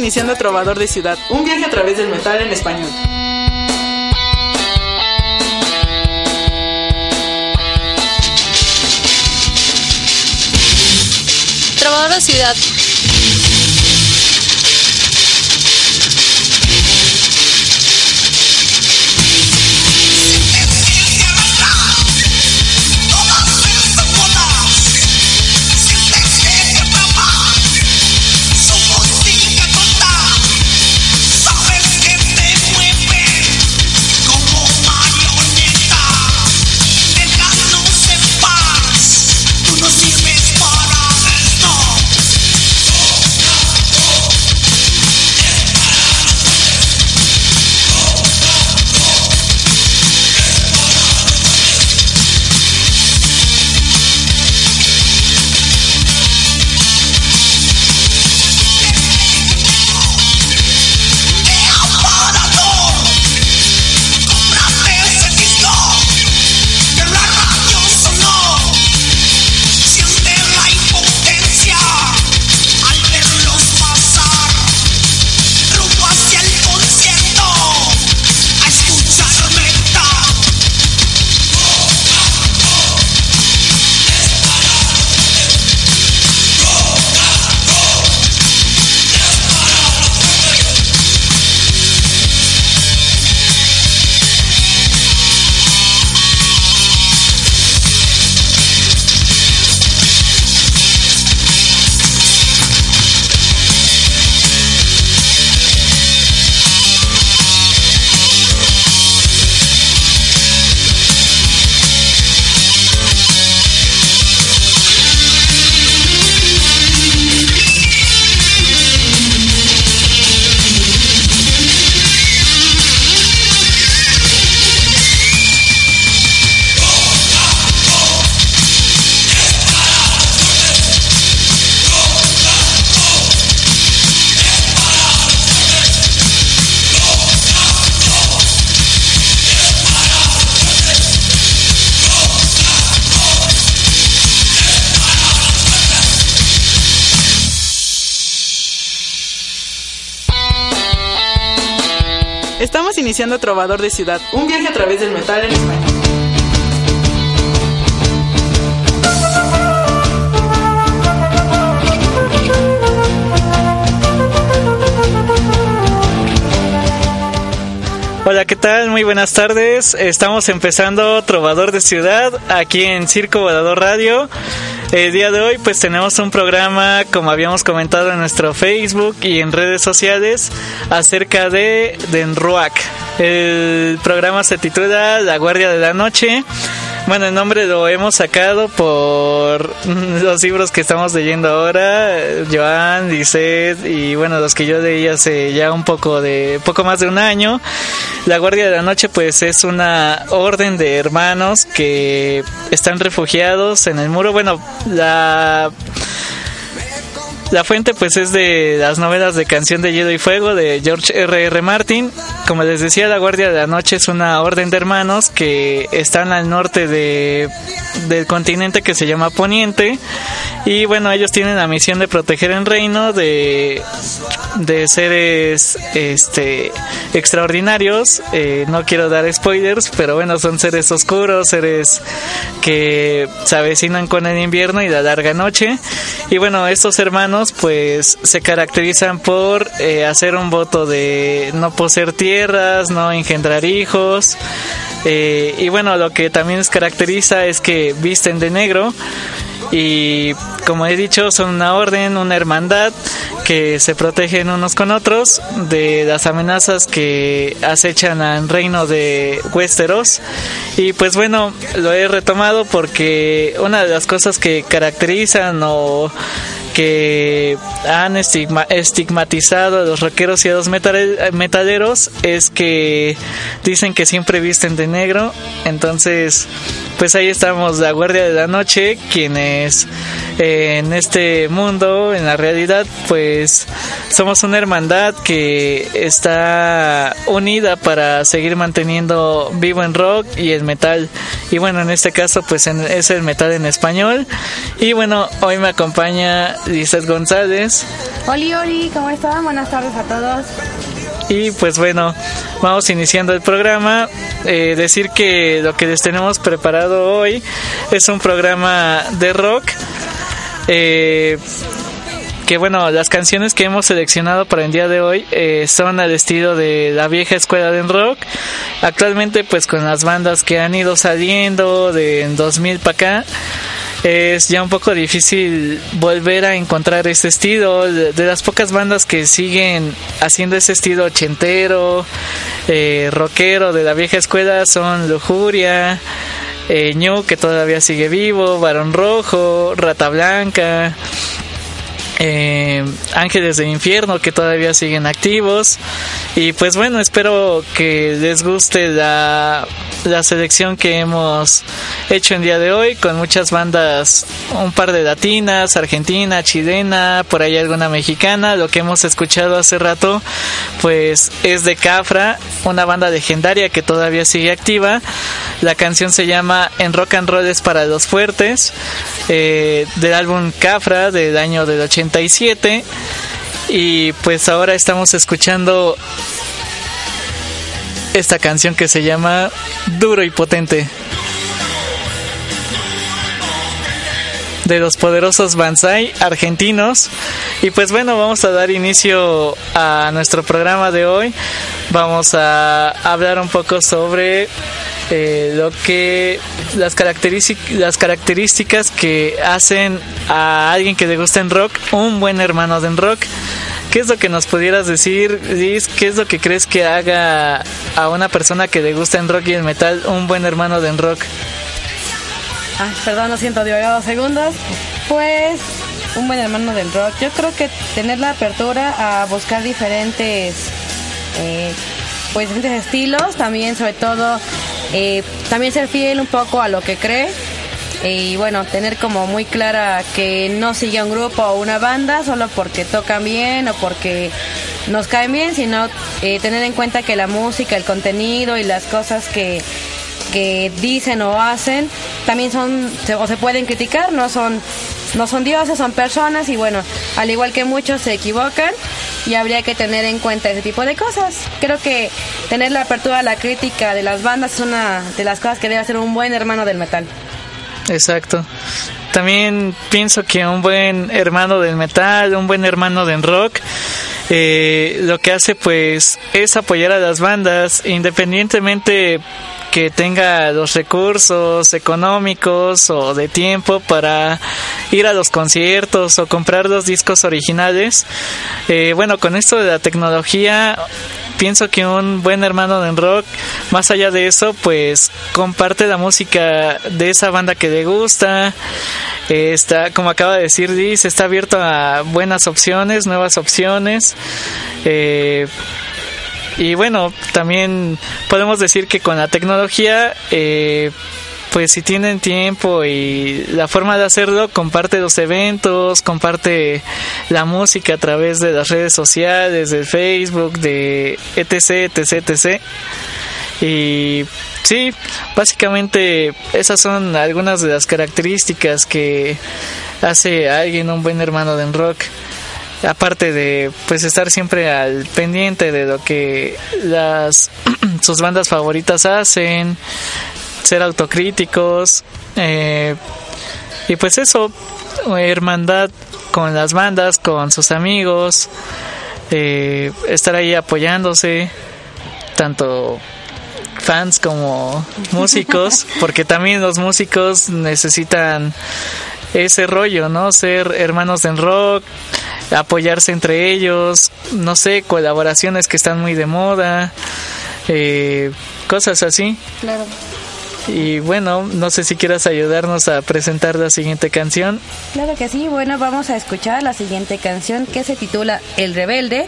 iniciando Trovador de Ciudad, un viaje a través del metal en español. Trovador de Ciudad. Iniciando Trovador de Ciudad, un viaje a través del metal en español. Hola, ¿qué tal? Muy buenas tardes. Estamos empezando Trovador de Ciudad aquí en Circo Volador Radio. El día de hoy pues tenemos un programa, como habíamos comentado en nuestro Facebook y en redes sociales, acerca de Denruac. El programa se titula La Guardia de la Noche. Bueno, el nombre lo hemos sacado por los libros que estamos leyendo ahora, Joan, Lisette y bueno, los que yo leí hace ya un poco de poco más de un año. La Guardia de la Noche pues es una orden de hermanos que están refugiados en el muro. Bueno, la la fuente pues es de las novelas de Canción de Hielo y Fuego de George R. R. Martin. Como les decía, la Guardia de la Noche es una orden de hermanos que están al norte de, del continente que se llama Poniente. Y bueno, ellos tienen la misión de proteger el reino de, de seres este extraordinarios. Eh, no quiero dar spoilers, pero bueno, son seres oscuros, seres que se avecinan con el invierno y la larga noche. Y bueno, estos hermanos pues se caracterizan por eh, hacer un voto de no poseer tierras, no engendrar hijos. Eh, y bueno, lo que también les caracteriza es que visten de negro y como he dicho son una orden, una hermandad que se protegen unos con otros de las amenazas que acechan al reino de Westeros y pues bueno lo he retomado porque una de las cosas que caracterizan o que han estigmatizado a los rockeros y a los metaleros es que dicen que siempre visten de negro entonces pues ahí estamos, la Guardia de la Noche, quienes eh, en este mundo, en la realidad, pues somos una hermandad que está unida para seguir manteniendo vivo en rock y el metal. Y bueno, en este caso, pues es el metal en español. Y bueno, hoy me acompaña Lizeth González. Hola, hola, ¿cómo están? Buenas tardes a todos. Y pues bueno, vamos iniciando el programa. Eh, decir que lo que les tenemos preparado hoy es un programa de rock. Eh, que bueno, las canciones que hemos seleccionado para el día de hoy eh, son al estilo de la vieja escuela del rock. Actualmente pues con las bandas que han ido saliendo de 2000 para acá es ya un poco difícil volver a encontrar ese estilo. De, las pocas bandas que siguen haciendo ese estilo ochentero, eh, rockero de la vieja escuela son Lujuria, eh, que todavía sigue vivo, Barón Rojo, Rata Blanca. Eh, Ángeles del Infierno que todavía siguen activos y pues bueno espero que les guste la la selección que hemos hecho en día de hoy con muchas bandas, un par de latinas, argentina, chilena, por ahí alguna mexicana. Lo que hemos escuchado hace rato, pues es de Cafra, una banda legendaria que todavía sigue activa. La canción se llama En Rock and Roll es para los fuertes, eh, del álbum Cafra del año del 87. Y pues ahora estamos escuchando esta canción que se llama Duro y Potente. De los poderosos Banzai argentinos. Y pues bueno, vamos a dar inicio a nuestro programa de hoy. Vamos a hablar un poco sobre eh, lo que las las características que hacen a alguien que le gusta en rock un buen hermano de rock ¿Qué es lo que nos pudieras decir, Liz? ¿Qué es lo que crees que haga a una persona que le gusta en rock y el metal un buen hermano de rock? Ah, perdón, lo siento, dos segundos. Pues un buen hermano del rock. Yo creo que tener la apertura a buscar diferentes, eh, pues diferentes estilos, también sobre todo, eh, también ser fiel un poco a lo que cree y bueno, tener como muy clara que no sigue un grupo o una banda solo porque tocan bien o porque nos caen bien, sino eh, tener en cuenta que la música, el contenido y las cosas que, que dicen o hacen también son o se pueden criticar, no son no son dioses, son personas y bueno, al igual que muchos se equivocan y habría que tener en cuenta ese tipo de cosas. Creo que tener la apertura a la crítica de las bandas es una de las cosas que debe hacer un buen hermano del metal. Exacto. También pienso que un buen hermano del metal, un buen hermano del rock, eh, lo que hace pues es apoyar a las bandas independientemente que tenga los recursos económicos o de tiempo para ir a los conciertos o comprar los discos originales. Eh, bueno, con esto de la tecnología pienso que un buen hermano de rock, más allá de eso, pues comparte la música de esa banda que le gusta. está, como acaba de decir Liz, está abierto a buenas opciones, nuevas opciones. Eh, y bueno, también podemos decir que con la tecnología, eh, pues si tienen tiempo y la forma de hacerlo, comparte los eventos, comparte la música a través de las redes sociales, de Facebook, de etc, etc, etc. Y sí, básicamente esas son algunas de las características que hace a alguien un buen hermano de rock. Aparte de pues estar siempre al pendiente de lo que las sus bandas favoritas hacen, ser autocríticos eh, y pues eso, hermandad con las bandas, con sus amigos, eh, estar ahí apoyándose, tanto fans como músicos, porque también los músicos necesitan ese rollo, ¿no? Ser hermanos en rock, apoyarse entre ellos, no sé, colaboraciones que están muy de moda, eh, cosas así. Claro. Y bueno, no sé si quieras ayudarnos a presentar la siguiente canción. Claro que sí, bueno, vamos a escuchar la siguiente canción que se titula El Rebelde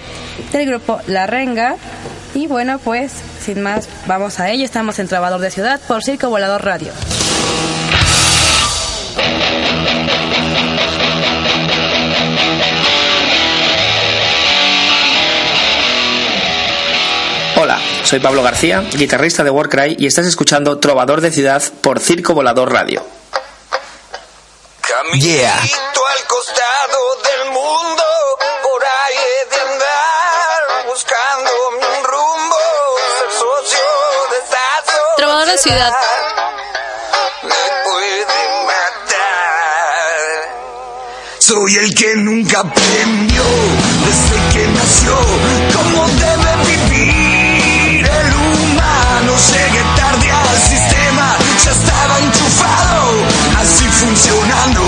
del grupo La Renga. Y bueno, pues sin más, vamos a ello. Estamos en Trabador de Ciudad por Circo Volador Radio. Hola, soy Pablo García, guitarrista de Warcry y estás escuchando Trovador de Ciudad por Circo Volador Radio. Yeah. al costado del mundo, por ahí he de andar, buscando un rumbo, ser socio de esta Trovador de Ciudad. Soy el que nunca aprendió, desde que nació, cómo debe vivir el humano. Llegué tarde al sistema, ya estaba enchufado, así funcionando.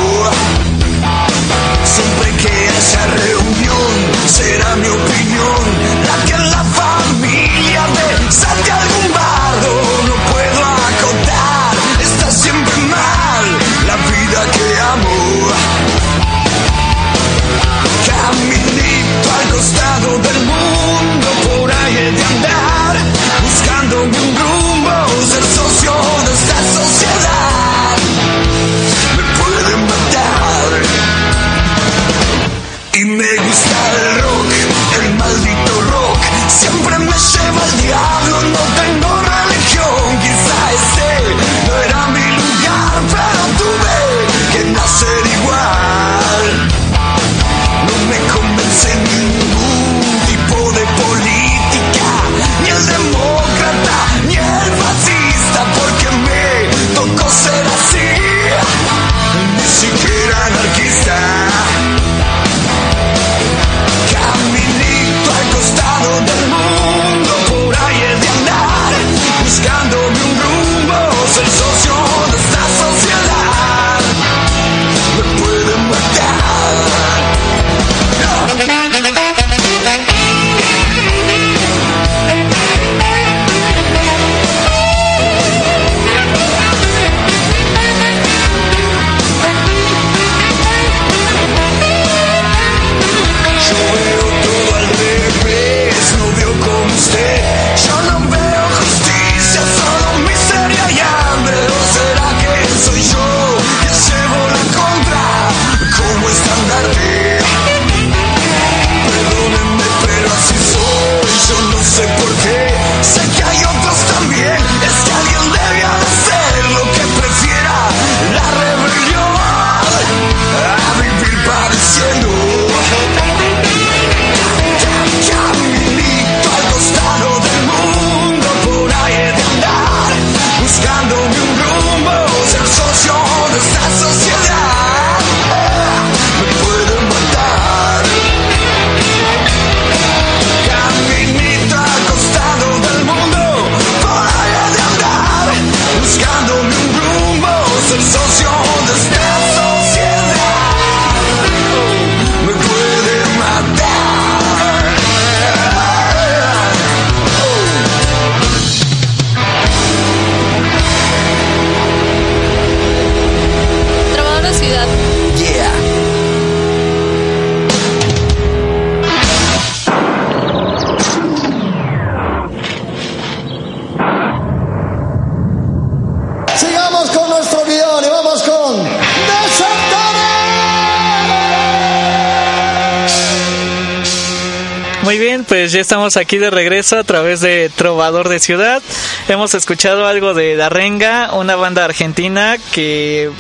Pues ya estamos aquí de regreso a través de Trovador de Ciudad. Hemos escuchado algo de Darrenga, una banda argentina que,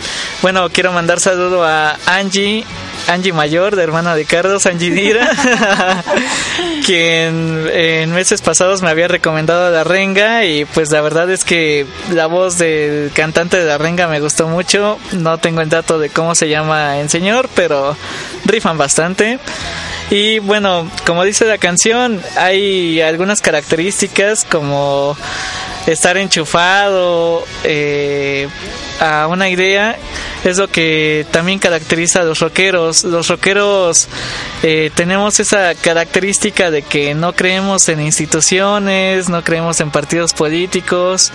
bueno, quiero mandar saludo a Angie, Angie Mayor, de hermana de Carlos, Angie Dira, quien en meses pasados me había recomendado a Darrenga y pues la verdad es que la voz del cantante de Darrenga me gustó mucho. No tengo el dato de cómo se llama el señor, pero rifan bastante. Y bueno, como dice la canción, hay algunas características como estar enchufado eh, a una idea es lo que también caracteriza a los rockeros. Los rockeros eh, tenemos esa característica de que no creemos en instituciones, no creemos en partidos políticos.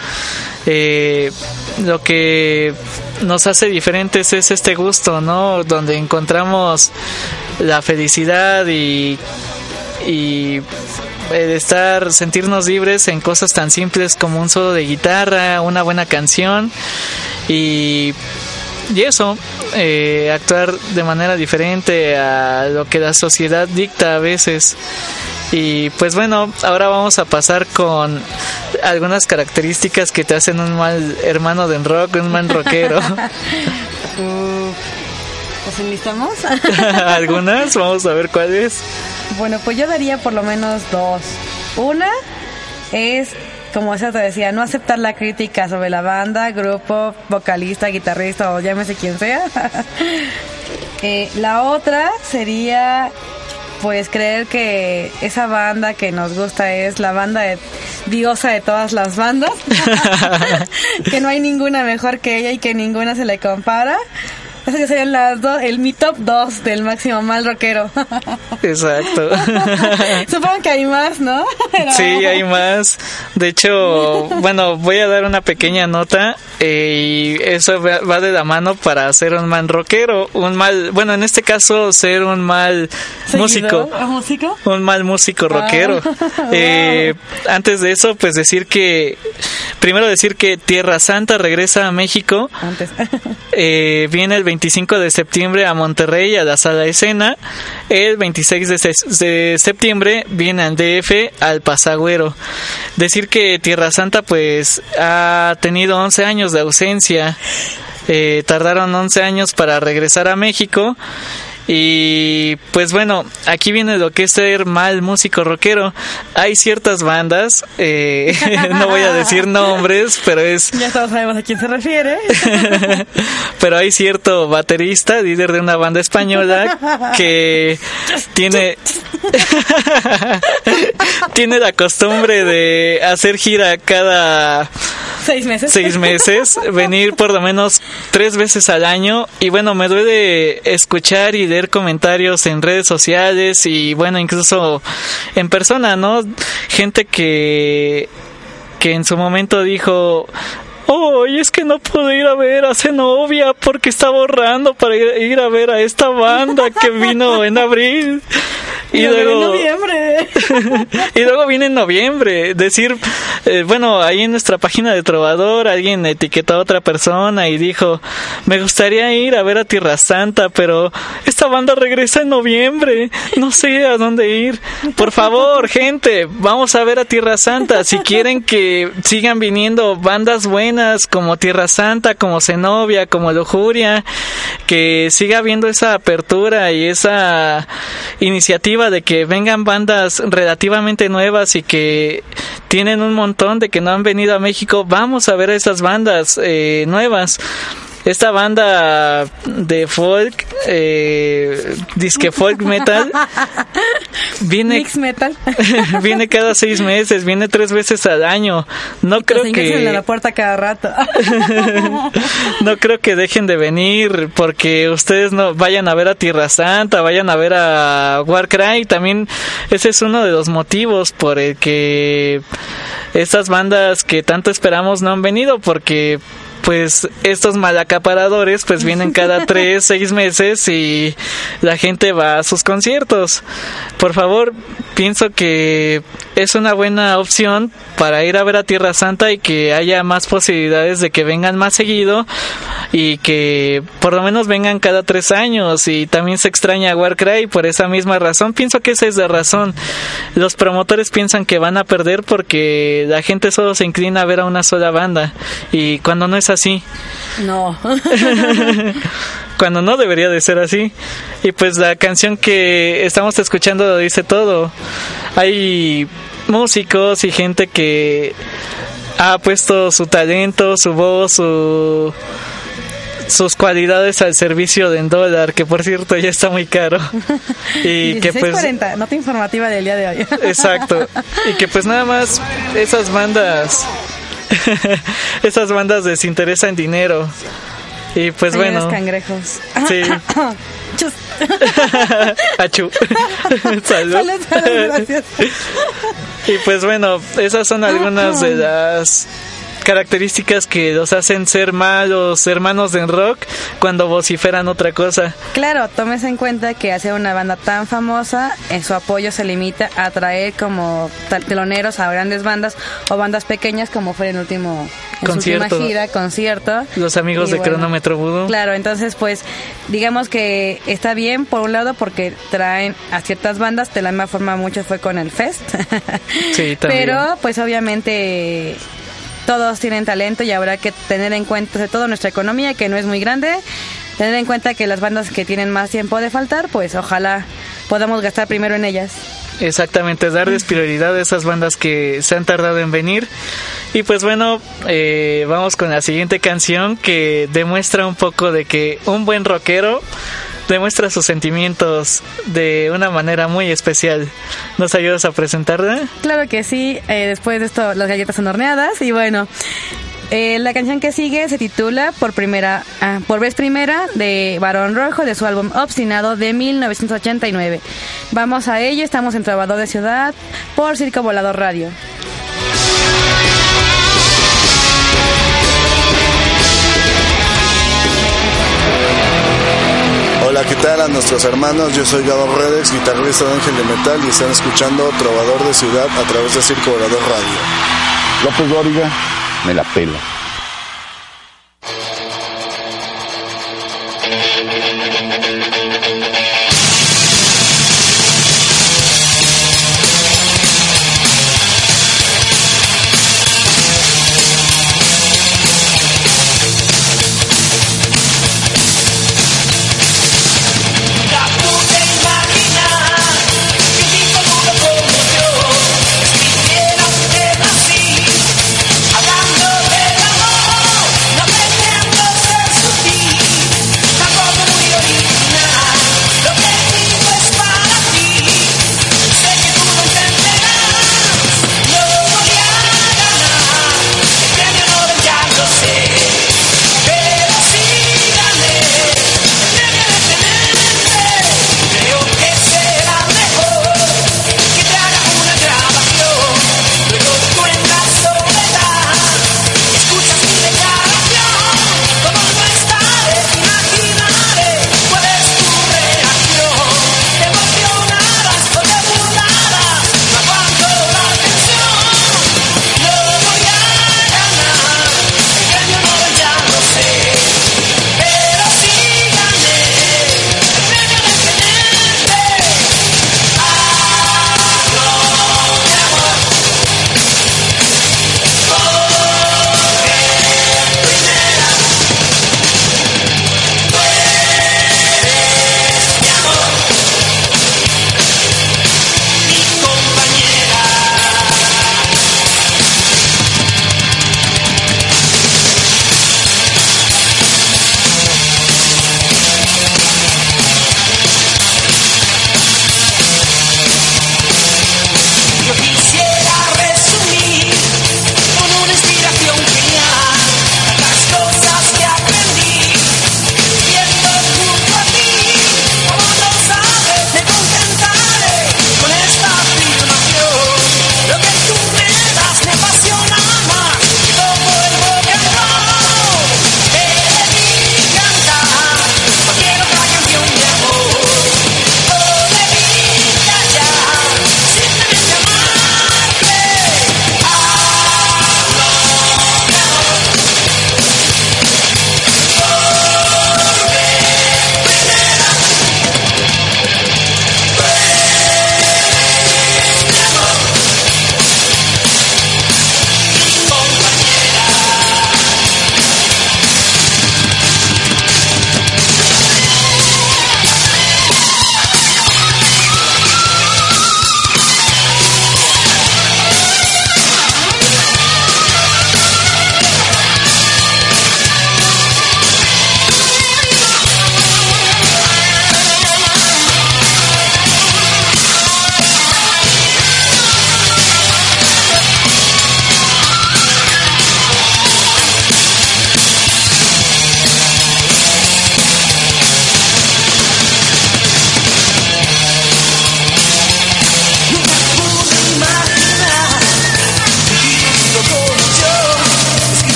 Eh, lo que nos hace diferentes es este gusto, ¿no? Donde encontramos la felicidad y, y el estar, sentirnos libres en cosas tan simples como un solo de guitarra, una buena canción y y eso, eh, actuar de manera diferente a lo que la sociedad dicta a veces. Y pues bueno, ahora vamos a pasar con algunas características que te hacen un mal hermano de rock, un mal rockero. ¿Nos enlistamos? algunas, vamos a ver cuáles. Bueno, pues yo daría por lo menos dos. Una es, como ya te decía, no aceptar la crítica sobre la banda, grupo, vocalista, guitarrista o llámese quien sea. Eh, la otra sería pues creer que esa banda que nos gusta es la banda de, diosa de todas las bandas, que no hay ninguna mejor que ella y que ninguna se le compara. Eso que serían las dos, el mi top 2 del máximo mal rockero. Exacto. Supongo que hay más, ¿no? Pero- Sí, hay más. De hecho, bueno, voy a dar una pequeña nota eh, y eso va de la mano para ser un mal rockero, un mal, bueno, en este caso ser un mal músico. ¿Ah, músico? Un mal músico rockero. Ah, Eh, antes de eso, pues decir que, primero decir que Tierra Santa regresa a México. Antes. Eh, viene el 25 de septiembre a Monterrey a la sala escena. El 26 de, se- de septiembre viene al DF al Pasagüero. Decir que Tierra Santa pues ha tenido 11 años de ausencia. Eh, tardaron 11 años para regresar a México. Y pues bueno, aquí viene lo que es ser mal músico rockero. Hay ciertas bandas, eh, no voy a decir nombres, pero es ya todos sabemos a quién se refiere. pero hay cierto baterista, líder de una banda española, que tiene tiene la costumbre de hacer gira cada Seis meses. seis meses, venir por lo menos tres veces al año y bueno, me duele escuchar y comentarios en redes sociales y bueno, incluso en persona, ¿no? Gente que que en su momento dijo Oh, es que no pude ir a ver a Zenobia porque estaba ahorrando para ir, ir a ver a esta banda que vino en abril. Y luego, y luego viene en noviembre. Decir, eh, bueno, ahí en nuestra página de Trovador alguien etiquetó a otra persona y dijo, me gustaría ir a ver a Tierra Santa, pero esta banda regresa en noviembre. No sé a dónde ir. Por favor, gente, vamos a ver a Tierra Santa. Si quieren que sigan viniendo bandas buenas como Tierra Santa, como Zenobia, como Lujuria, que siga habiendo esa apertura y esa iniciativa de que vengan bandas relativamente nuevas y que tienen un montón de que no han venido a México, vamos a ver a esas bandas eh, nuevas. Esta banda de folk, eh, disque folk metal, viene, Mix metal. viene cada seis meses, viene tres veces al año. No creo que a la puerta cada rato. no creo que dejen de venir porque ustedes no vayan a ver a Tierra Santa, vayan a ver a Warcry. También ese es uno de los motivos por el que estas bandas que tanto esperamos no han venido porque pues estos malacaparadores pues vienen cada tres, seis meses y la gente va a sus conciertos. Por favor, pienso que es una buena opción para ir a ver a Tierra Santa y que haya más posibilidades de que vengan más seguido y que por lo menos vengan cada tres años y también se extraña a Warcry por esa misma razón. Pienso que esa es la razón. Los promotores piensan que van a perder porque la gente solo se inclina a ver a una sola banda y cuando no es así, No. cuando no debería de ser así. Y pues la canción que estamos escuchando lo dice todo. Hay músicos y gente que ha puesto su talento, su voz, su sus cualidades al servicio de dólar, que por cierto ya está muy caro. Y que pues 16.40, nota informativa del día de hoy. Exacto. Y que pues nada más esas bandas esas bandas desinteresan dinero. Y pues Señores bueno, cangrejos. sí. Chus. Achú. Salud. Salud, salud, gracias. Y pues bueno, esas son algunas de las características que los hacen ser malos hermanos en rock cuando vociferan otra cosa. Claro, tomes en cuenta que hacer una banda tan famosa, en su apoyo se limita a traer como teloneros a grandes bandas o bandas pequeñas como fue en el último en Concierto. su gira, concierto. Los amigos Y de bueno, Cronómetro Voodoo. Claro, entonces pues digamos que está bien por un lado porque traen a ciertas bandas, de la misma forma mucho fue con el Fest. Sí, también. Pero pues obviamente todos tienen talento y habrá que tener en cuenta sobre todo nuestra economía que no es muy grande, tener en cuenta que las bandas que tienen más tiempo de faltar, pues ojalá podamos gastar primero en ellas. Exactamente, darles prioridad a esas bandas que se han tardado en venir. Y pues bueno, eh, vamos con la siguiente canción que demuestra un poco de que un buen rockero demuestra sus sentimientos de una manera muy especial. ¿Nos ayudas a presentarla? Claro que sí, eh, después de esto las galletas son horneadas y bueno, eh, la canción que sigue se titula Por primera ah, por vez primera de Barón Rojo de su álbum Obstinado de 1989. Vamos a ello, estamos en Trovador de Ciudad por Circo Volador Radio. Hola, ¿qué tal a nuestros hermanos? Yo soy Gabo Redex, guitarrista de Ángel de Metal y están escuchando Trovador de Ciudad a través de Circo Radio. López Dóriga, me la pela.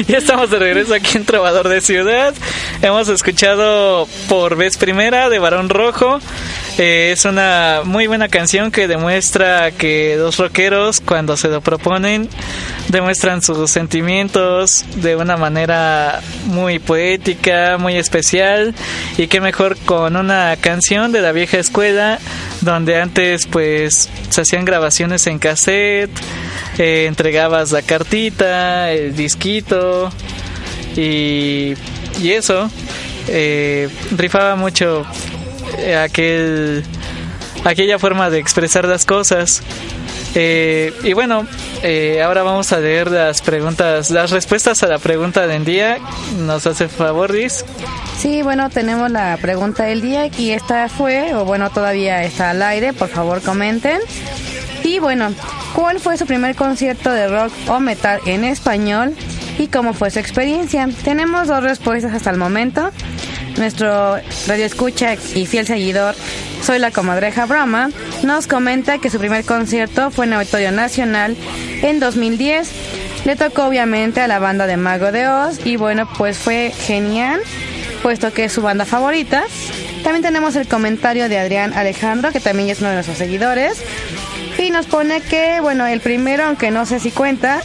ya estamos de regreso aquí en Trovador de Ciudad. Hemos escuchado por vez primera de Barón Rojo. Eh, es una muy buena canción que demuestra que dos rockeros, cuando se lo proponen, demuestran sus sentimientos de una manera muy poética, muy especial. Y qué mejor con una canción de la vieja escuela, donde antes pues se hacían grabaciones en cassette, entregabas la cartita, el disquito y, y eso. Eh, rifaba mucho eh, aquel aquella forma de expresar las cosas. Eh, y bueno, eh, ahora vamos a leer las preguntas, las respuestas a la pregunta del día. ¿Nos hace favor, Liz? Sí, bueno, tenemos la pregunta del día y esta fue, o bueno, todavía está al aire, por favor comenten. Y bueno, ¿cuál fue su primer concierto de rock o metal en español y cómo fue su experiencia? Tenemos dos respuestas hasta el momento. Nuestro radio escucha y fiel seguidor, soy la comadreja Brahma, nos comenta que su primer concierto fue en Auditorio Nacional en 2010. Le tocó obviamente a la banda de Mago de Oz y bueno, pues fue genial, puesto que es su banda favorita. También tenemos el comentario de Adrián Alejandro, que también es uno de nuestros seguidores. Y nos pone que, bueno, el primero, aunque no sé si cuenta,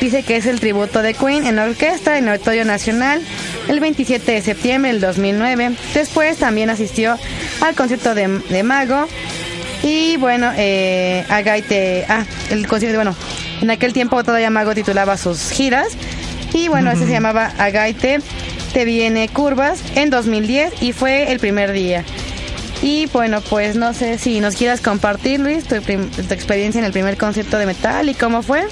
dice que es el tributo de Queen en orquesta en Auditorio Nacional el 27 de septiembre del 2009. Después también asistió al concierto de, de Mago. Y bueno, eh, Agaite, ah, el concierto, bueno, en aquel tiempo todavía Mago titulaba sus giras. Y bueno, ese se llamaba Agaite, te viene curvas en 2010 y fue el primer día. Y bueno, pues no sé si nos quieras compartir, Luis, tu, tu experiencia en el primer concierto de metal y cómo fue.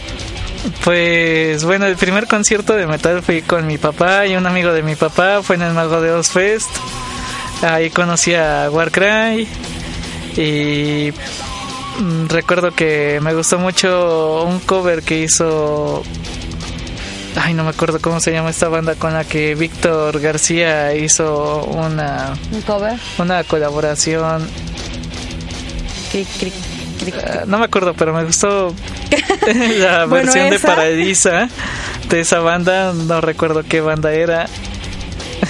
Pues bueno, el primer concierto de metal fui con mi papá y un amigo de mi papá, fue en el Mago de Oz Fest. Ahí conocí a Warcry y mm, recuerdo que me gustó mucho un cover que hizo Ay, no me acuerdo cómo se llama esta banda con la que Víctor García hizo una Un cover. una colaboración. Cric, cric, cric. Ah, no me acuerdo, pero me gustó la Bueno, versión de. Paradisa de esa banda. No recuerdo qué banda era.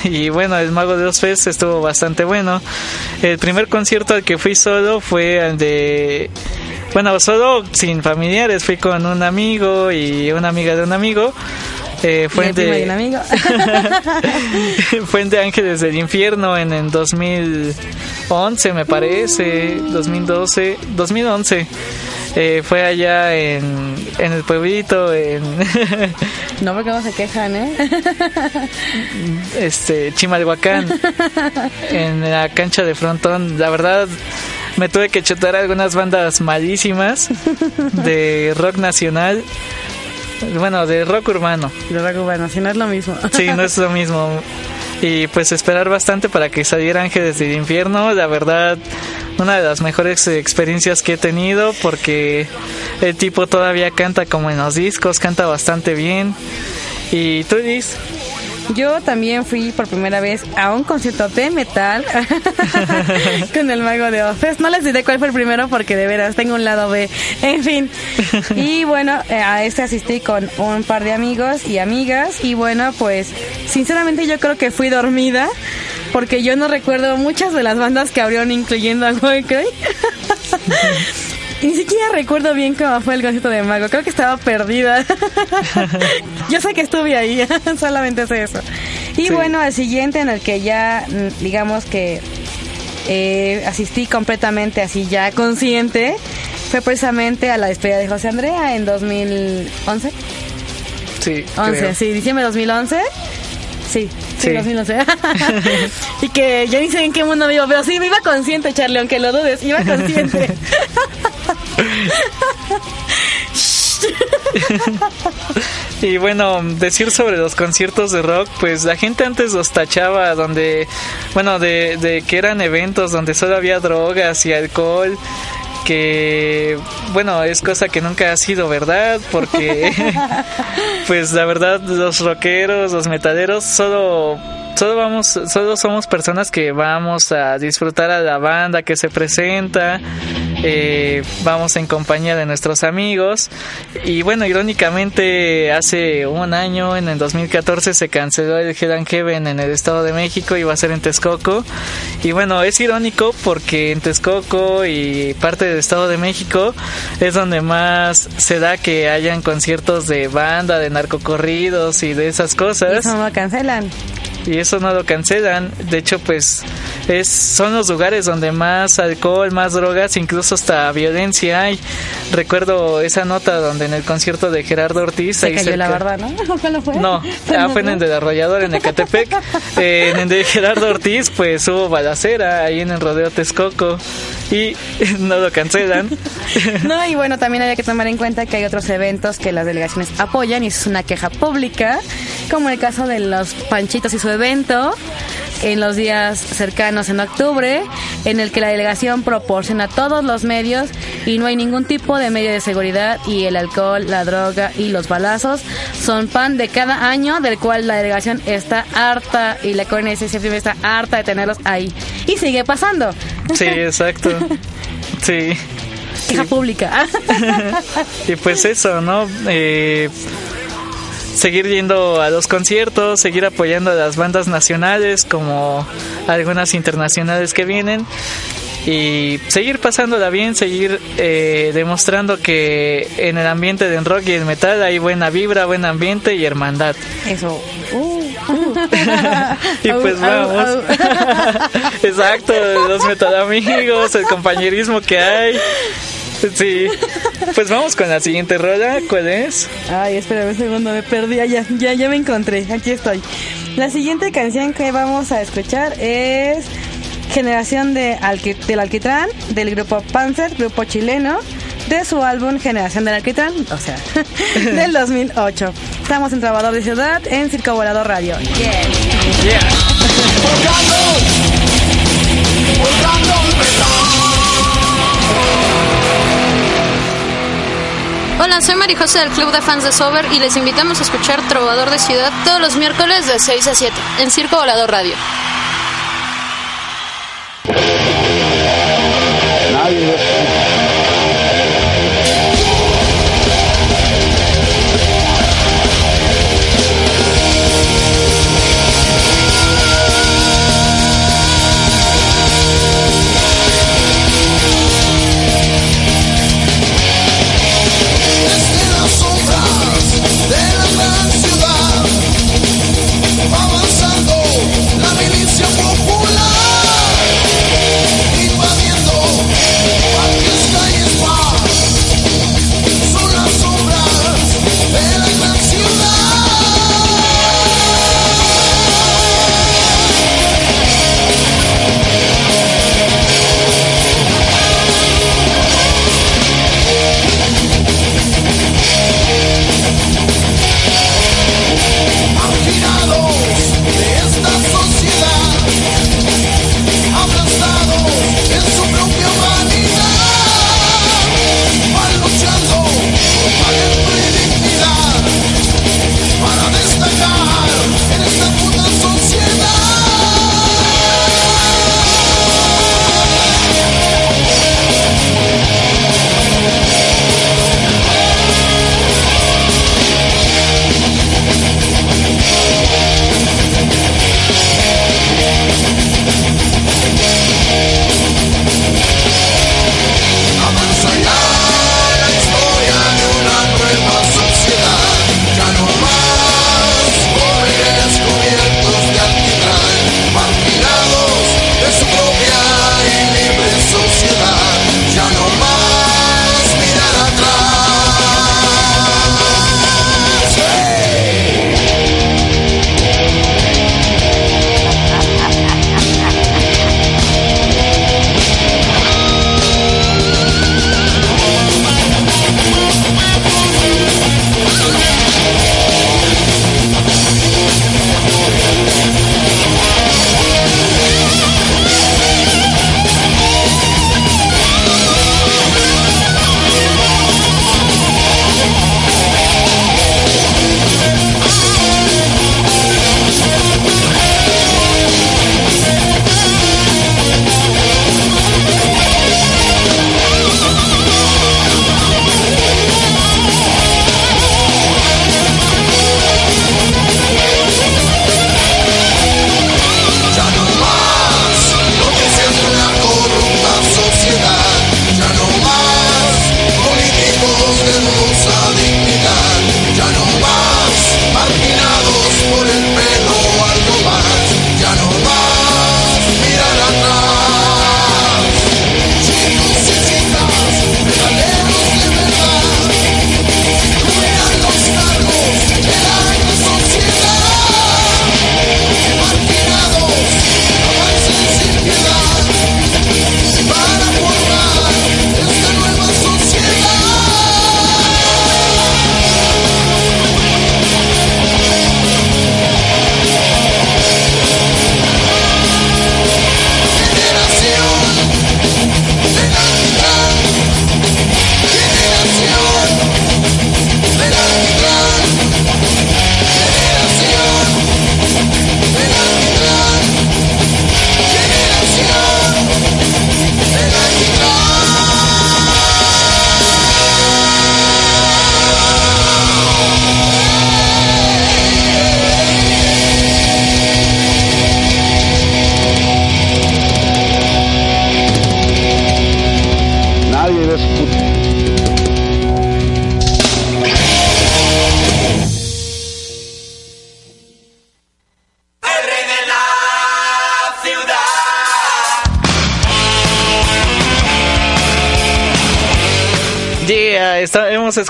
Y bueno, el Mago de Oz Fest estuvo bastante bueno. El primer concierto al que fui solo fue al de. Bueno, solo sin familiares. Fui con un amigo y una amiga de un amigo. Eh, fue el amigo. de Ángeles del Infierno en el 2011, me parece, 2012, 2011. Eh, fue allá en, en el pueblito, en No, porque no se quejan, ¿eh? este Chimalhuacán, en la cancha de frontón. La verdad, me tuve que chutar algunas bandas malísimas de rock nacional, bueno, de rock urbano. De rock urbano, si no es lo mismo. Sí, no es lo mismo. Y pues esperar bastante para que saliera Ángeles del Infierno. La verdad, una de las mejores experiencias que he tenido porque el tipo todavía canta como en los discos, canta bastante bien. Y tú, Liz, Yo también fui por primera vez a un concierto de metal con el mago de Oz. No les diré cuál fue el primero porque de veras tengo un lado B. En fin. Y bueno, eh, a este asistí con un par de amigos y amigas. Y bueno, pues sinceramente yo creo que fui dormida porque yo no recuerdo muchas de las bandas que abrieron, incluyendo a Warcry. Ni siquiera recuerdo bien cómo fue el concierto de Mago. Creo que estaba perdida. Yo sé que estuve ahí, solamente sé eso. Y Sí. bueno, al siguiente en el que ya, mm, digamos que eh, asistí completamente así ya consciente, fue precisamente a la despedida de José Andrea en 2011. sí, 11, creo. sí, diciembre de 2011. Sí, sí, Sí. 2011. y que ya ni sé en qué mundo vivo, pero sí, me iba consciente, Charlie, aunque lo dudes, iba consciente. Y bueno, decir sobre los conciertos de rock, pues la gente antes los tachaba donde, bueno, de, de que eran eventos donde solo había drogas y alcohol, que, bueno, es cosa que nunca ha sido verdad, porque, pues la verdad, los rockeros, los metaleros, solo... Solo vamos, solo somos personas que vamos a disfrutar a la banda que se presenta eh, vamos en compañía de nuestros amigos. Y bueno, irónicamente hace un año, en el 2014, se canceló el and Heaven en el Estado de México, iba a ser en Texcoco. Y bueno, es irónico porque en Texcoco y parte del Estado de México es donde más se da que hayan conciertos de banda, de narcocorridos y de esas cosas. Eso no cancelan y eso no lo cancelan. De hecho, pues es son los lugares donde más alcohol, más drogas, incluso hasta violencia hay. Recuerdo esa nota donde en el concierto de Gerardo Ortiz se cayó la barda, ¿no? ¿Cuándo fue? No, ah, fue en el del arrollador en Ecatepec. eh, en el de Gerardo Ortiz, pues hubo balacera ahí en el rodeo Texcoco y no lo cancelan. no, y bueno, también hay que tomar en cuenta que hay otros eventos que las delegaciones apoyan y es una queja pública, como el caso de los Panchitos y su evento en los días cercanos en octubre, en el que la delegación proporciona todos los medios y no hay ningún tipo de medio de seguridad y el alcohol, la droga y los balazos son pan de cada año del cual la delegación está harta y la siempre está harta de tenerlos ahí. Y sigue pasando. Sí, exacto. Sí. Queja pública. y pues eso, ¿no? Eh, seguir yendo a los conciertos, seguir apoyando a las bandas nacionales como algunas internacionales que vienen y seguir pasándola bien, seguir eh, demostrando que en el ambiente del rock y el metal hay buena vibra, buen ambiente y hermandad. Eso. Uh, uh. y pues vamos. Exacto, los metal amigos, el compañerismo que hay. Sí. Pues vamos con la siguiente rola. ¿Cuál es? Ay, espérame un segundo, me perdí. Ya, ya, ya me encontré. Aquí estoy. La siguiente canción que vamos a escuchar es Generación de del Alquitrán, del grupo Panzer, grupo chileno, de su álbum Generación del Alquitrán, o sea, del 2008. Estamos en Trabajador de Ciudad, en Circo Volador Radio. Yeah. Yeah. Hola, soy María José del Club de Fans de Sober y les invitamos a escuchar Trovador de Ciudad todos los miércoles de 6 a 7 en Circo Volador Radio.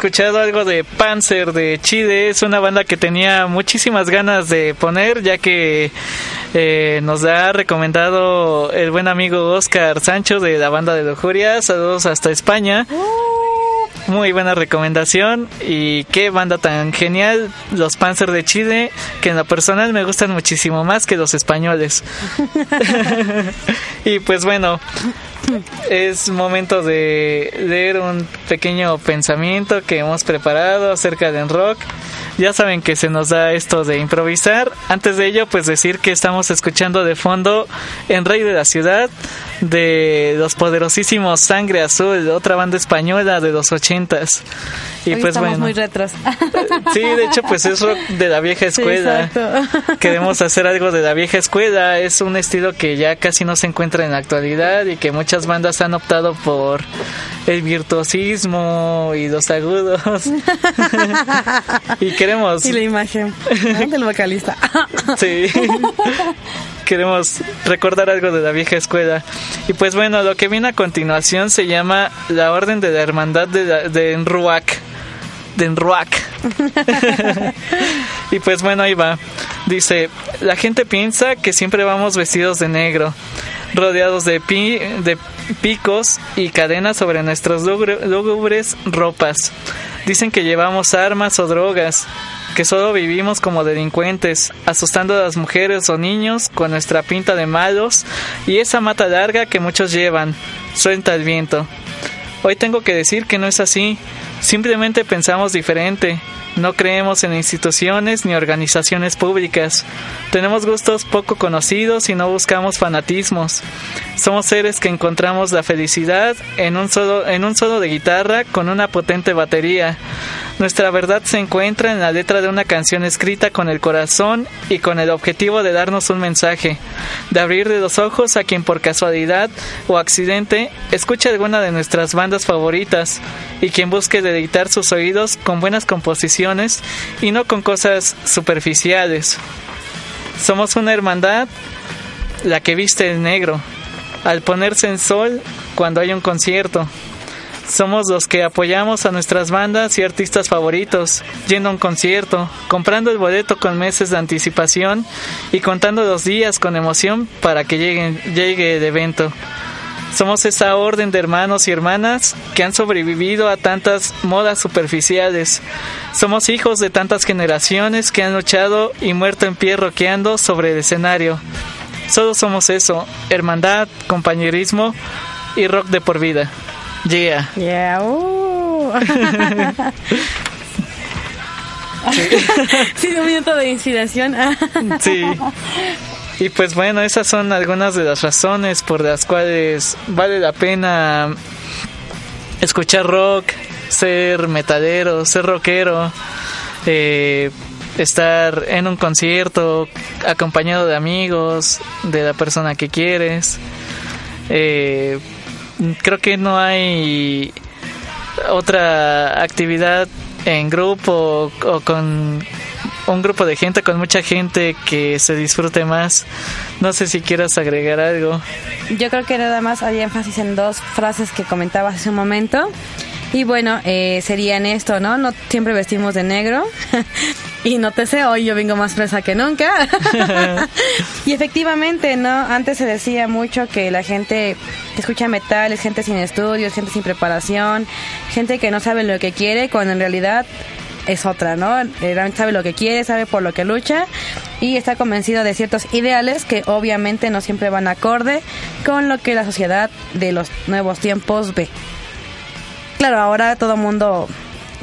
Escuchado algo de Panzer de Chile. Es una banda que tenía muchísimas ganas de poner, ya que eh, nos ha recomendado el buen amigo Oscar Sancho de la banda de Lujuria. Saludos hasta España. Muy buena recomendación y qué banda tan genial, los Panzer de Chile, que en lo personal me gustan muchísimo más que los españoles. y pues bueno, es momento de leer un pequeño pensamiento que hemos preparado acerca del rock. Ya saben que se nos da esto de improvisar. Antes de ello, pues decir que estamos escuchando de fondo en Rey de la Ciudad de los poderosísimos Sangre Azul, otra banda española de los ochentas. Y Hoy pues estamos bueno. muy retros. Sí, de hecho, pues es rock de la vieja Sí, escuela. exacto. Queremos hacer algo de la vieja escuela. Es un estilo que ya casi no se encuentra en la actualidad y que muchas bandas han optado por el virtuosismo y los agudos. y queremos, Y la imagen ¿no? del vocalista. sí, queremos recordar algo de la vieja escuela. Y pues bueno, lo que viene a continuación se llama la Orden de la Hermandad de, la- de Enruac. De Enruac. y pues bueno, ahí va. Dice, la gente piensa que siempre vamos vestidos de negro, rodeados de, pi- de picos y cadenas sobre nuestras lúgubres ropas. Dicen que llevamos armas o drogas, que solo vivimos como delincuentes, asustando a las mujeres o niños con nuestra pinta de malos y esa mata larga que muchos llevan. Suelta el viento. Hoy tengo que decir que no es así. Simplemente pensamos diferente. No creemos en instituciones ni organizaciones públicas. Tenemos gustos poco conocidos y no buscamos fanatismos. Somos seres que encontramos la felicidad en un solo, en un solo de guitarra con una potente batería. Nuestra verdad se encuentra en la letra de una canción escrita con el corazón y con el objetivo de darnos un mensaje, de abrir de los ojos a quien por casualidad o accidente escuche alguna de nuestras bandas favoritas y quien busque deleitar sus oídos con buenas composiciones y no con cosas superficiales. Somos una hermandad, la que viste el negro, al ponerse en sol cuando hay un concierto. Somos los que apoyamos a nuestras bandas y artistas favoritos, yendo a un concierto, comprando el boleto con meses de anticipación y contando los días con emoción para que llegue el evento. Somos esa orden de hermanos y hermanas que han sobrevivido a tantas modas superficiales. Somos hijos de tantas generaciones que han luchado y muerto en pie roqueando sobre el escenario. Solo somos eso, hermandad, compañerismo y rock de por vida. Yeah. Yeah, uh. sí, un minuto de inspiración. Sí. Y pues bueno, esas son algunas de las razones por las cuales vale la pena escuchar rock, ser metalero, ser rockero, eh, estar en un concierto acompañado de amigos, de la persona que quieres. Eh, creo que no hay otra actividad en grupo o con un grupo de gente, con mucha gente que se disfrute más. No sé si quieras agregar algo. Yo creo que nada más hay énfasis en dos frases que comentabas hace un momento. Y bueno, eh, serían esto, ¿no? No siempre vestimos de negro. y no te sé, hoy yo vengo más fresa que nunca. y efectivamente, ¿no? Antes se decía mucho que la gente que escucha metal es gente sin estudios, gente sin preparación, gente que no sabe lo que quiere, cuando en realidad es otra, ¿no? Eh, Realmente sabe lo que quiere, sabe por lo que lucha y está convencido de ciertos ideales que obviamente no siempre van acorde con lo que la sociedad de los nuevos tiempos ve. Claro, ahora todo el mundo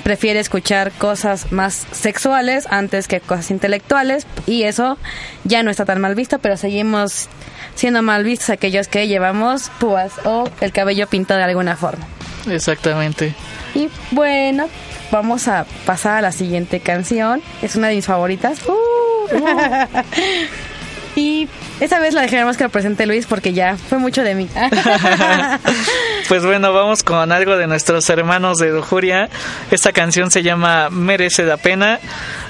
prefiere escuchar cosas más sexuales antes que cosas intelectuales y eso ya no está tan mal visto, pero seguimos siendo mal vistos aquellos que llevamos púas o el cabello pintado de alguna forma. Exactamente. Y bueno, vamos a pasar a la siguiente canción. Es una de mis favoritas. Uh. Y esa vez la dejaré más que lo presente Luis porque ya fue mucho de mí. pues bueno, vamos con algo de nuestros hermanos de Lujuria. Esta canción se llama Merece la Pena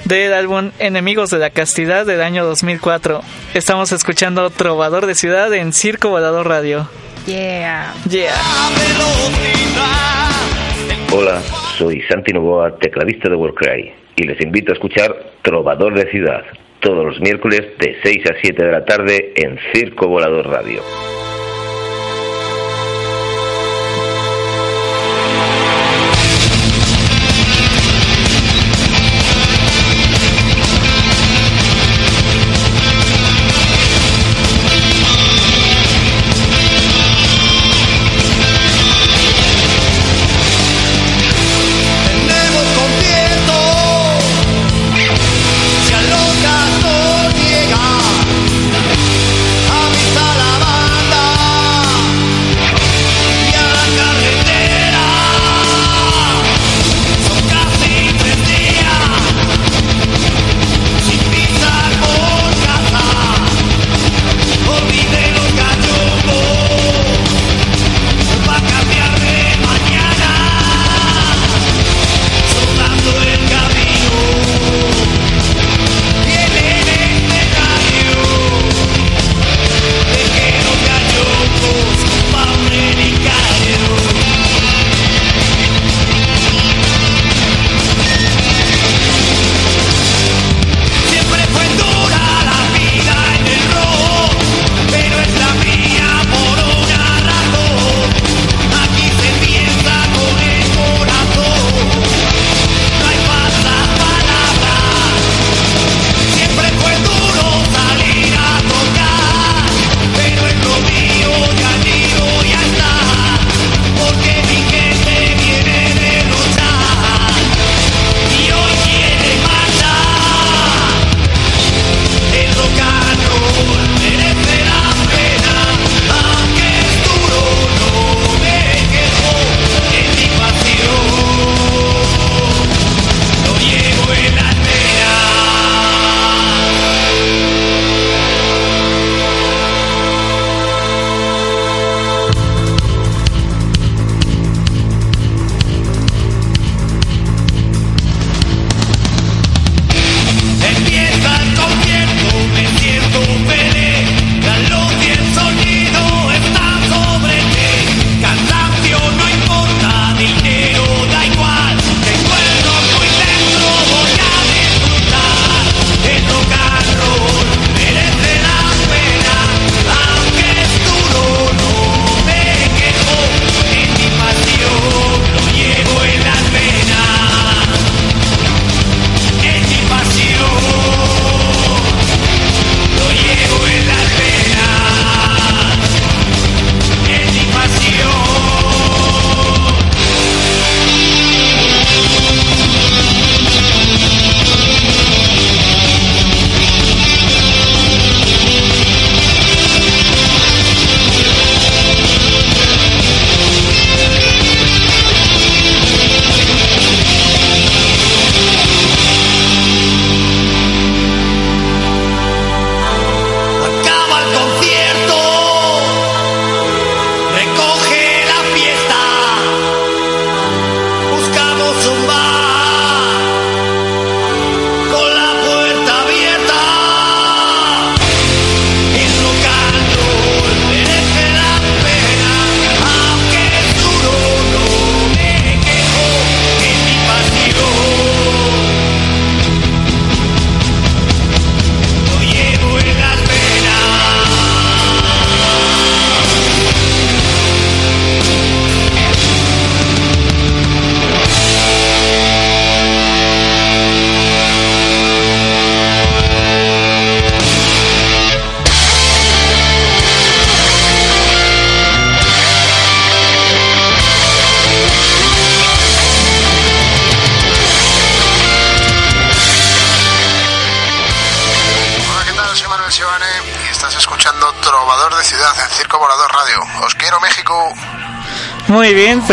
del álbum Enemigos de la Castidad del año 2004. Estamos escuchando Trovador de Ciudad en Circo Volador Radio. Yeah. Yeah. Hola, soy Santi Novoa, tecladista de Warcry, y les invito a escuchar Trovador de Ciudad todos los miércoles de 6 a 7 de la tarde en Circo Volador Radio.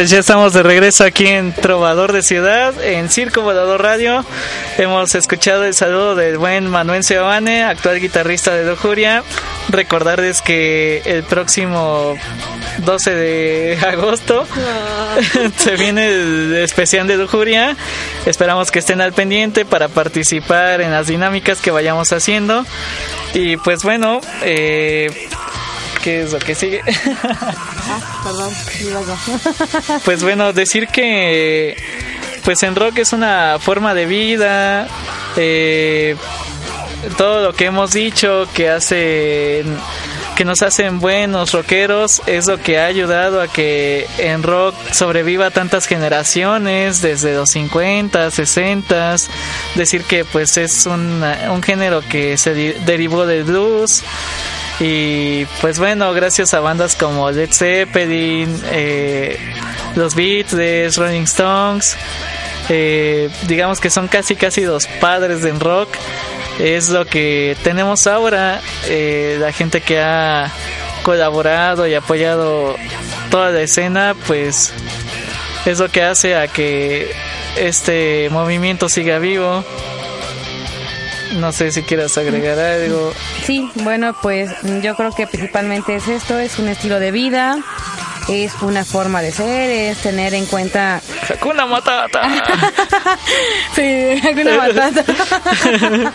Pues ya estamos de regreso aquí en Trovador de Ciudad, en Circo Volador Radio. Hemos escuchado el saludo del buen Manuel Sebane, actual guitarrista de Lujuria. Recordarles que el próximo 12 de agosto se viene el especial de Lujuria. Esperamos que estén al pendiente para participar en las dinámicas que vayamos haciendo. Y pues bueno, eh, qué es lo que sigue. Ah, perdón, pues bueno, decir que pues en rock es una forma de vida, eh, todo lo que hemos dicho que hace que nos hacen buenos rockeros es lo que ha ayudado a que en rock sobreviva tantas generaciones desde los 50, 60, decir que pues es un, un género que se derivó del blues y pues bueno, gracias a bandas como Led Zeppelin, eh, los Beatles, Rolling Stones, eh, digamos que son casi casi los padres del rock es lo que tenemos ahora. Eh, la gente que ha colaborado y apoyado toda la escena, pues es lo que hace a que este movimiento siga vivo. No sé si quieras agregar algo. Sí, bueno, pues yo creo que principalmente es esto, es un estilo de vida, es una forma de ser, es tener en cuenta... Hakuna Matata. sí, Hakuna Matata.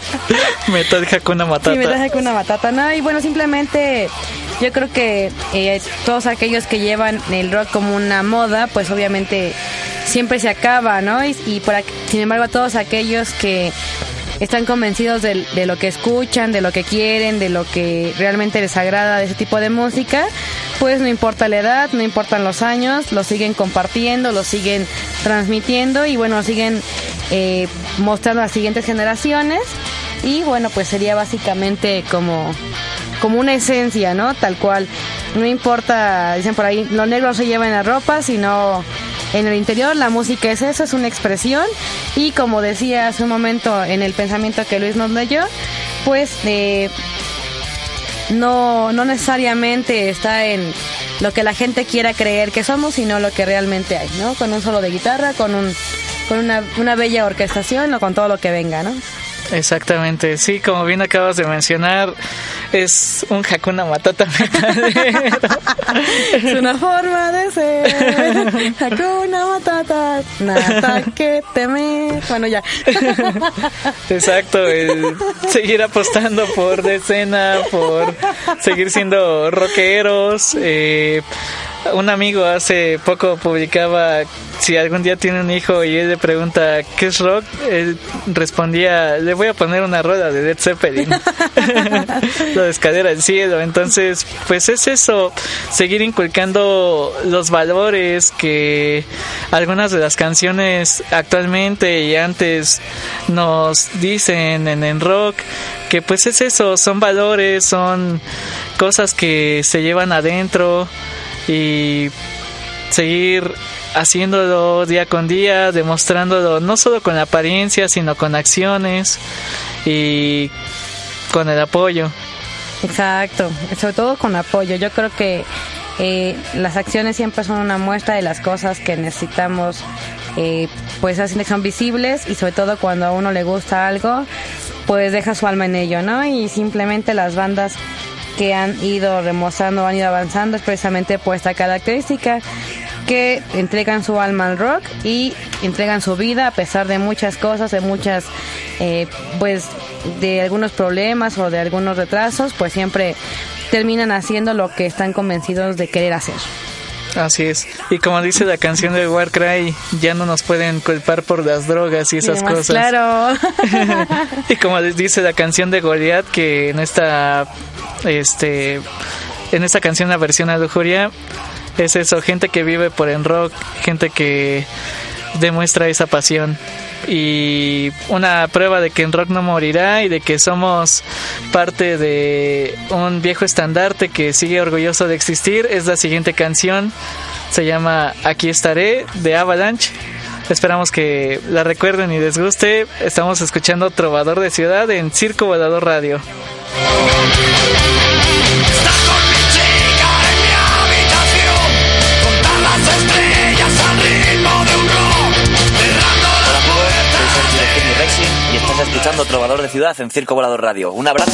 metal Hakuna Matata. Sí, metal Hakuna Matata. No, y bueno, simplemente yo creo que eh, todos aquellos que llevan el rock como una moda, pues obviamente siempre se acaba, ¿no? Y, y por, sin embargo, todos aquellos que están convencidos de, de, lo que escuchan, de lo que quieren, de lo que realmente les agrada de ese tipo de música, pues no importa la edad, no importan los años, lo siguen compartiendo, lo siguen transmitiendo y bueno, siguen eh, mostrando a las siguientes generaciones y bueno, pues sería básicamente como como una esencia, ¿no? Tal cual. No importa, dicen por ahí, lo negro se lleva en la ropa, sino en el interior la música es eso, es una expresión y como decía hace un momento en el pensamiento que Luis nos leyó, pues eh, no, no necesariamente está en lo que la gente quiera creer que somos, sino lo que realmente hay, ¿no? Con un solo de guitarra, con, un, con una, una bella orquestación o con todo lo que venga, ¿no? Exactamente, sí, como bien acabas de mencionar, es un Hakuna Matata es una forma de ser. Hakuna Matata, nada que temer. Bueno, ya. Exacto, seguir apostando por decena, por seguir siendo rockeros. Eh, un amigo hace poco publicaba si algún día tiene un hijo y él le pregunta qué es rock, él respondía, le voy a poner una rueda de Led Zeppelin. Lo de escalera del cielo. Entonces, pues es eso, seguir inculcando los valores que algunas de las canciones actualmente y antes nos dicen en el rock, que pues es eso, son valores, son cosas que se llevan adentro y seguir haciéndolo día con día, demostrándolo no solo con apariencia, sino con acciones y con el apoyo. Exacto, sobre todo con apoyo. Yo creo que eh, las acciones siempre son una muestra de las cosas que necesitamos, eh, pues así son visibles y sobre todo cuando a uno le gusta algo, pues deja su alma en ello, ¿no? Y simplemente las bandas que han ido remostrando, han ido avanzando es precisamente por esta característica que entregan su alma al rock y entregan su vida a pesar de muchas cosas, de muchas, eh, pues, de algunos problemas o de algunos retrasos, pues siempre terminan haciendo lo que están convencidos de querer hacer. Así es. Y como dice la canción de Warcry, ya no nos pueden culpar por las drogas y esas cosas. Claro. y como dice la canción de Goliath, que en esta, este, en esta canción la versión a lujuria, es eso, gente que vive por el rock, gente que demuestra esa pasión y una prueba de que en rock no morirá y de que somos parte de un viejo estandarte que sigue orgulloso de existir. Es la siguiente canción. Se llama Aquí estaré de Avalanche. Esperamos que la recuerden y les guste. Estamos escuchando Trovador de Ciudad en Circo Volador Radio escuchando Trovador de Ciudad en Circo Volador Radio. Un abrazo.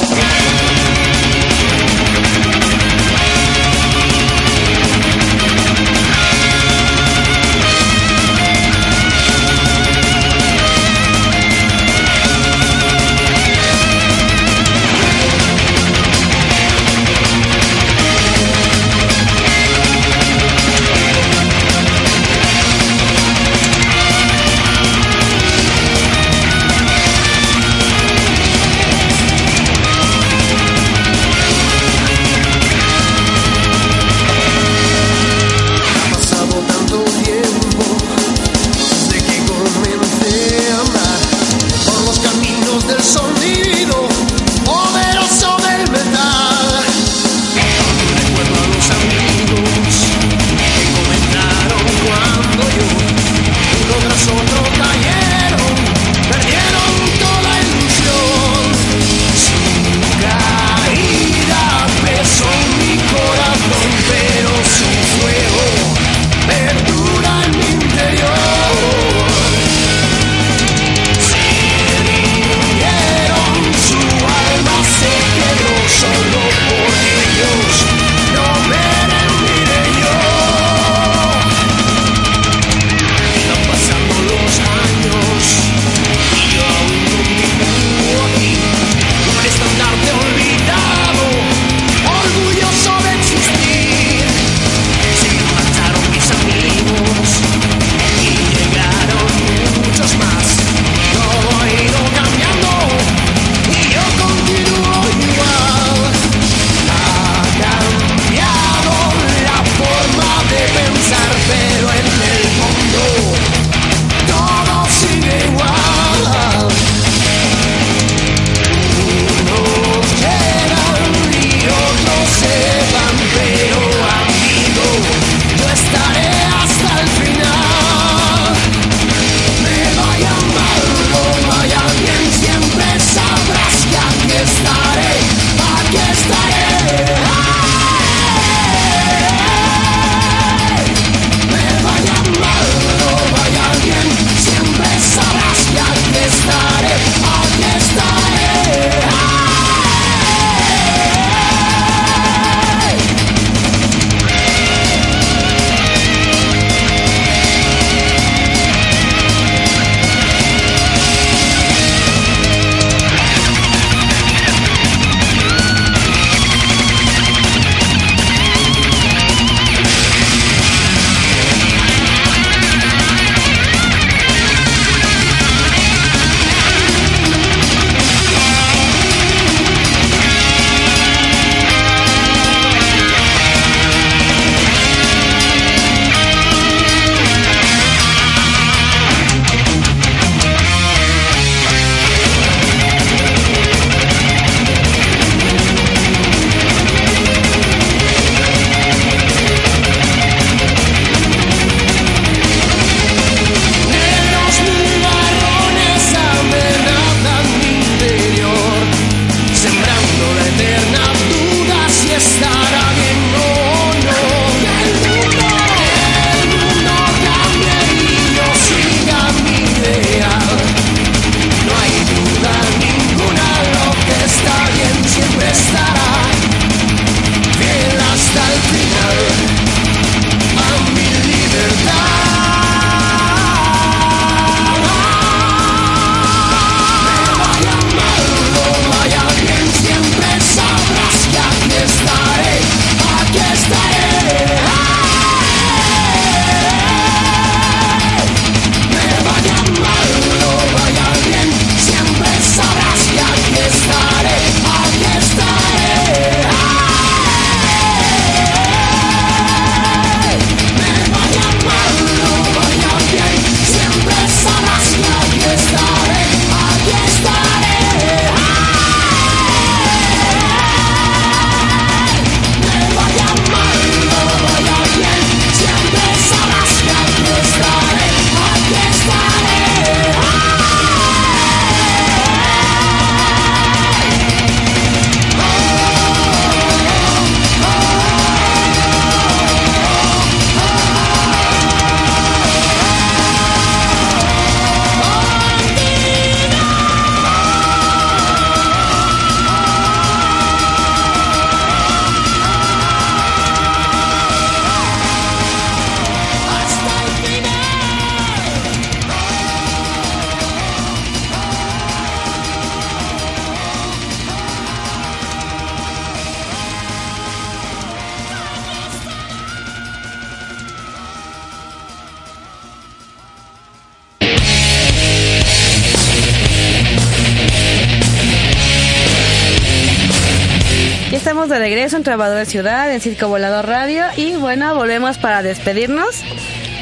Trovador Ciudad, en Circo Volador Radio. Y bueno, volvemos para despedirnos.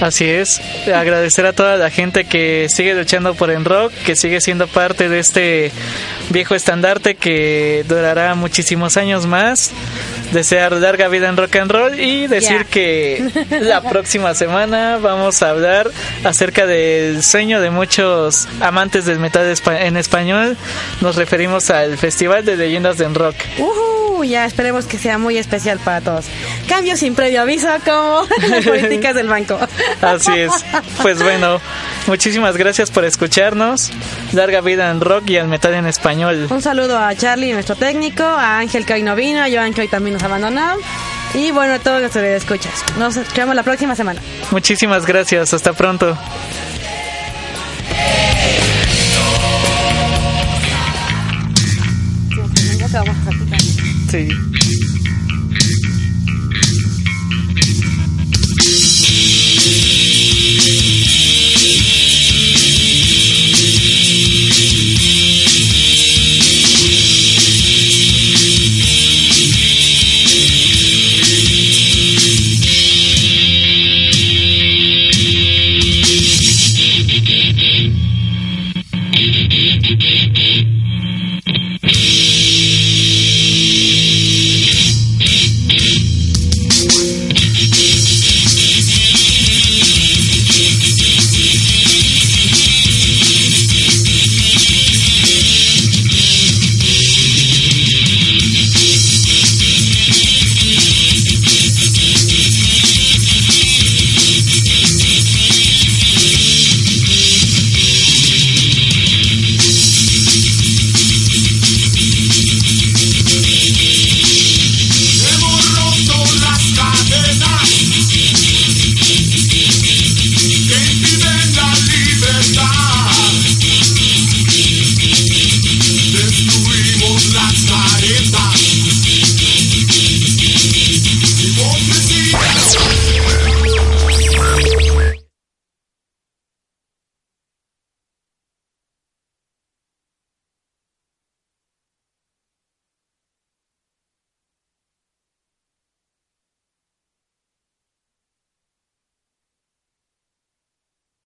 Así es, agradecer a toda la gente que sigue luchando por el rock, que sigue siendo parte de este viejo estandarte que durará muchísimos años más. Desear larga vida en rock and roll y decir que la próxima semana vamos a hablar acerca del sueño de muchos amantes del metal en español. Nos referimos al Festival de Leyendas del Rock. Ujú, ya esperemos que sea muy especial para todos. Cambio sin previo aviso como las políticas del banco. Así es. Pues bueno, muchísimas gracias por escucharnos. Larga vida en rock y al metal en español. Un saludo a Charlie, nuestro técnico, a Ángel que hoy no vino, a Joan que hoy también nos abandonó. Y bueno, a todos nuestros escuchas. Nos escuchamos la próxima semana. Muchísimas gracias. Hasta pronto. Sí.